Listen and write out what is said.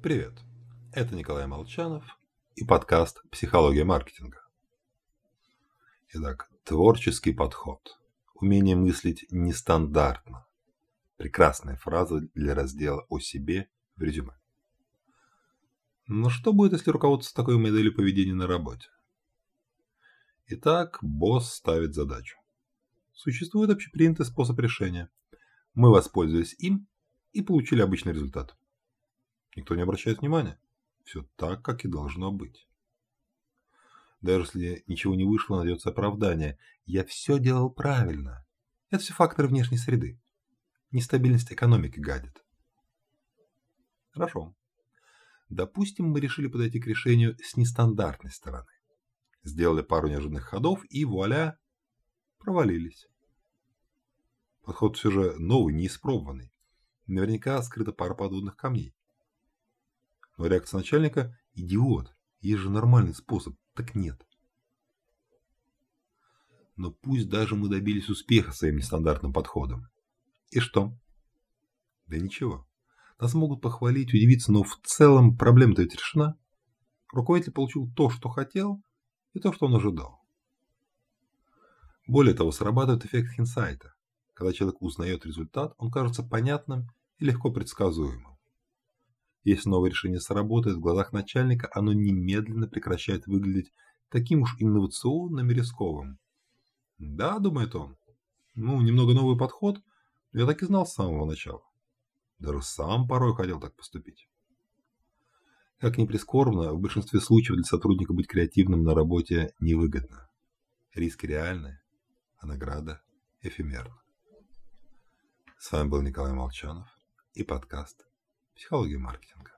Привет, это Николай Молчанов и подкаст «Психология маркетинга». Итак, творческий подход, умение мыслить нестандартно. Прекрасная фраза для раздела о себе в резюме. Но что будет, если руководство такой моделью поведения на работе? Итак, босс ставит задачу. Существует общепринятый способ решения. Мы воспользовались им и получили обычный результат. Никто не обращает внимания. Все так, как и должно быть. Даже если ничего не вышло, найдется оправдание. Я все делал правильно. Это все факторы внешней среды. Нестабильность экономики гадит. Хорошо. Допустим, мы решили подойти к решению с нестандартной стороны. Сделали пару неожиданных ходов и вуаля, провалились. Подход все же новый, неиспробованный. Наверняка скрыта пара подводных камней. Но реакция начальника – идиот. Есть же нормальный способ. Так нет. Но пусть даже мы добились успеха своим нестандартным подходом. И что? Да ничего. Нас могут похвалить, удивиться, но в целом проблема-то ведь решена. Руководитель получил то, что хотел, и то, что он ожидал. Более того, срабатывает эффект хинсайта. Когда человек узнает результат, он кажется понятным и легко предсказуемым. Если новое решение сработает в глазах начальника, оно немедленно прекращает выглядеть таким уж инновационным и рисковым. Да, думает он, ну, немного новый подход, я так и знал с самого начала. Даже сам порой хотел так поступить. Как ни прискорбно, в большинстве случаев для сотрудника быть креативным на работе невыгодно. Риски реальны, а награда эфемерна. С вами был Николай Молчанов и подкаст «Психология маркетинга».